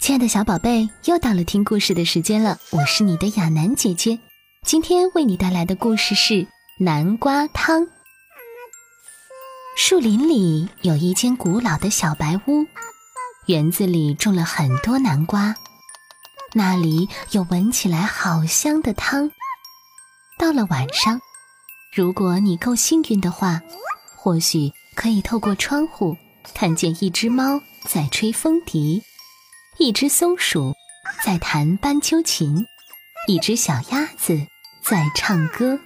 亲爱的小宝贝，又到了听故事的时间了。我是你的亚楠姐姐，今天为你带来的故事是南瓜汤。树林里有一间古老的小白屋，园子里种了很多南瓜，那里有闻起来好香的汤。到了晚上，如果你够幸运的话，或许可以透过窗户看见一只猫在吹风笛。一只松鼠在弹斑鸠琴，一只小鸭子在唱歌。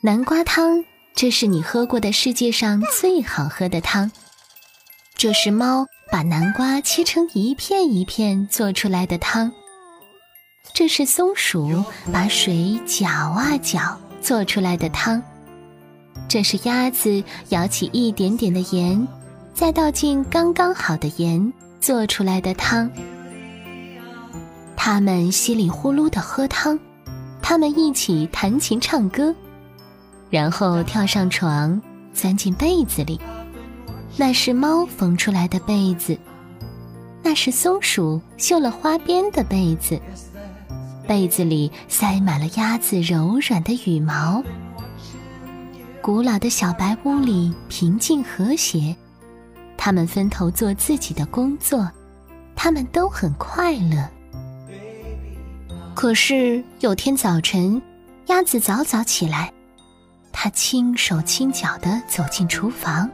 南瓜汤，这是你喝过的世界上最好喝的汤。这是猫把南瓜切成一片一片做出来的汤。这是松鼠把水搅啊搅做出来的汤。这是鸭子舀起一点点的盐，再倒进刚刚好的盐。做出来的汤，他们稀里呼噜的喝汤，他们一起弹琴唱歌，然后跳上床，钻进被子里。那是猫缝出来的被子，那是松鼠绣了花边的被子，被子里塞满了鸭子柔软的羽毛。古老的小白屋里平静和谐。他们分头做自己的工作，他们都很快乐。可是有天早晨，鸭子早早起来，它轻手轻脚地走进厨房，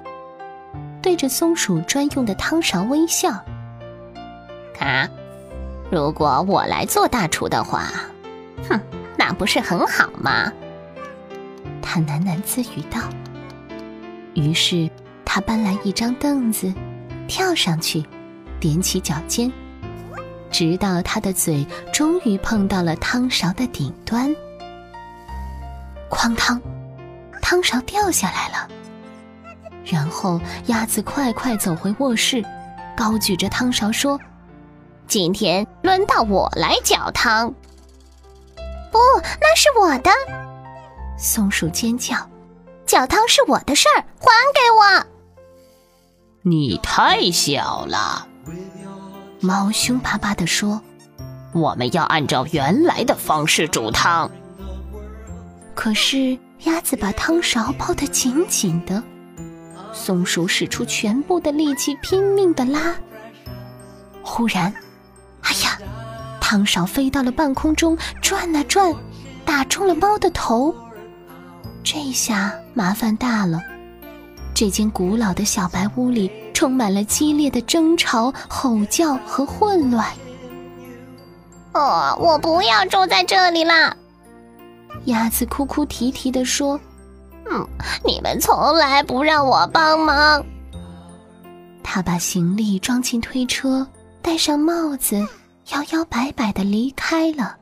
对着松鼠专用的汤勺微笑。看，如果我来做大厨的话，哼，那不是很好吗？他喃喃自语道。于是。他搬来一张凳子，跳上去，踮起脚尖，直到他的嘴终于碰到了汤勺的顶端。哐当，汤勺掉下来了。然后鸭子快快走回卧室，高举着汤勺说：“今天轮到我来搅汤。”不，那是我的。松鼠尖叫：“搅汤是我的事儿，还给我！”你太小了，猫凶巴巴地说：“我们要按照原来的方式煮汤。”可是鸭子把汤勺抱得紧紧的，松鼠使出全部的力气拼命地拉。忽然，哎呀，汤勺飞到了半空中，转啊转，打中了猫的头。这下麻烦大了。这间古老的小白屋里充满了激烈的争吵、吼叫和混乱。哦，我不要住在这里啦！鸭子哭哭啼啼地说：“嗯，你们从来不让我帮忙。”他把行李装进推车，戴上帽子，摇摇摆摆地离开了。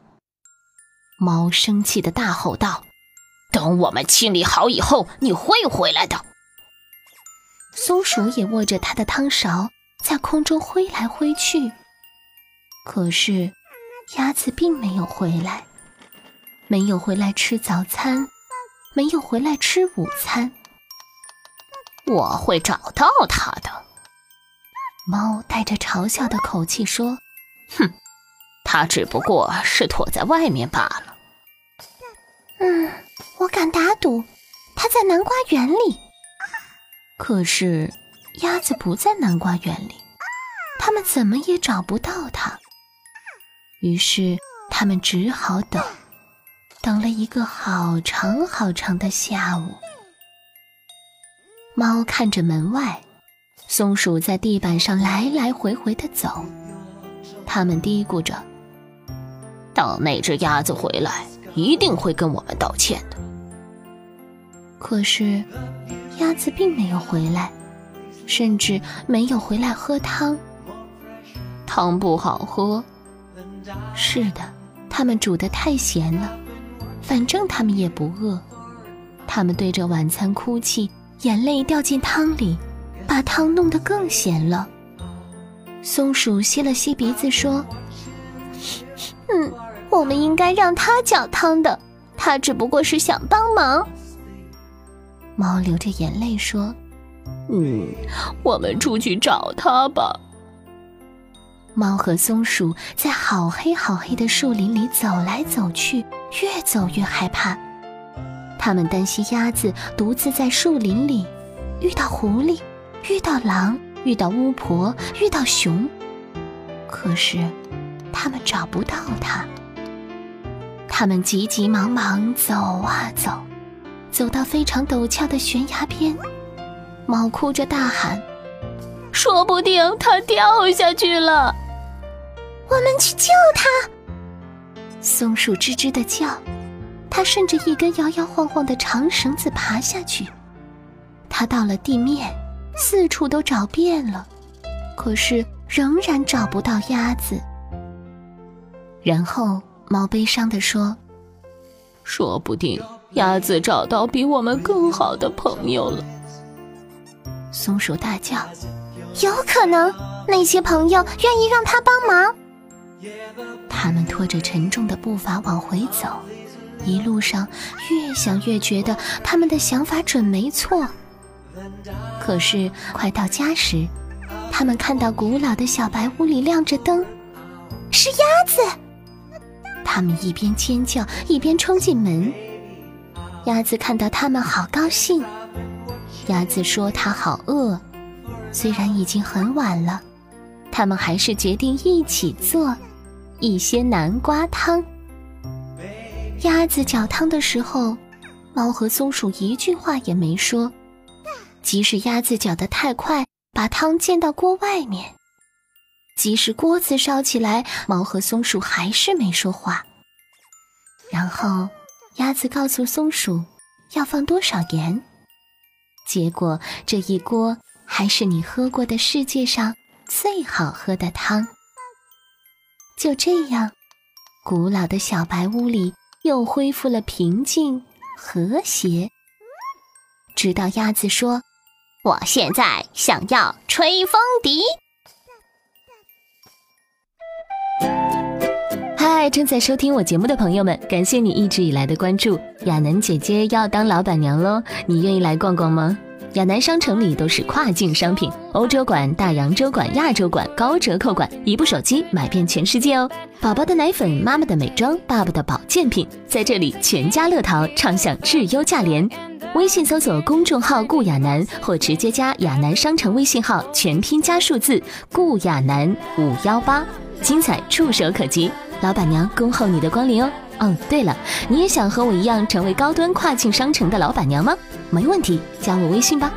猫生气的大吼道：“等我们清理好以后，你会回来的。”松鼠也握着它的汤勺，在空中挥来挥去。可是，鸭子并没有回来，没有回来吃早餐，没有回来吃午餐。我会找到它的。猫带着嘲笑的口气说：“哼，它只不过是躲在外面罢了。”嗯，我敢打赌，它在南瓜园里。可是，鸭子不在南瓜园里，他们怎么也找不到它。于是，他们只好等，等了一个好长好长的下午。猫看着门外，松鼠在地板上来来回回的走，他们嘀咕着：“等那只鸭子回来，一定会跟我们道歉的。可是，鸭子并没有回来，甚至没有回来喝汤。汤不好喝。是的，他们煮的太咸了。反正他们也不饿，他们对着晚餐哭泣，眼泪掉进汤里，把汤弄得更咸了。松鼠吸了吸鼻子说：“嗯，我们应该让他搅汤的，他只不过是想帮忙。”猫流着眼泪说：“嗯，我们出去找它吧。”猫和松鼠在好黑好黑的树林里走来走去，越走越害怕。他们担心鸭子独自在树林里遇到狐狸、遇到狼、遇到巫婆、遇到熊，可是他们找不到它。他们急急忙忙走啊走，走到非常陡峭的悬崖边，猫哭着大喊：“说不定它掉下去了。”我们去救它！松鼠吱吱的叫，它顺着一根摇摇晃晃的长绳子爬下去。它到了地面，四处都找遍了，可是仍然找不到鸭子。然后猫悲伤的说：“说不定鸭子找到比我们更好的朋友了。”松鼠大叫：“有可能，那些朋友愿意让他帮忙。”他们拖着沉重的步伐往回走，一路上越想越觉得他们的想法准没错。可是快到家时，他们看到古老的小白屋里亮着灯，是鸭子。他们一边尖叫一边冲进门。鸭子看到他们，好高兴。鸭子说：“它好饿。”虽然已经很晚了，他们还是决定一起做。一些南瓜汤。鸭子搅汤的时候，猫和松鼠一句话也没说。即使鸭子搅得太快，把汤溅到锅外面；即使锅子烧起来，猫和松鼠还是没说话。然后，鸭子告诉松鼠要放多少盐。结果，这一锅还是你喝过的世界上最好喝的汤。就这样，古老的小白屋里又恢复了平静和谐。直到鸭子说：“我现在想要吹风笛。”嗨，正在收听我节目的朋友们，感谢你一直以来的关注。亚楠姐姐要当老板娘喽，你愿意来逛逛吗？亚楠商城里都是跨境商品，欧洲馆、大洋洲馆、亚洲馆高折扣馆，一部手机买遍全世界哦！宝宝的奶粉、妈妈的美妆、爸爸的保健品，在这里全家乐淘畅享质优价廉。微信搜索公众号“顾亚楠”或直接加亚楠商城微信号全拼加数字“顾亚楠五幺八”，精彩触手可及。老板娘恭候你的光临哦！哦，对了，你也想和我一样成为高端跨境商城的老板娘吗？没问题，加我微信吧。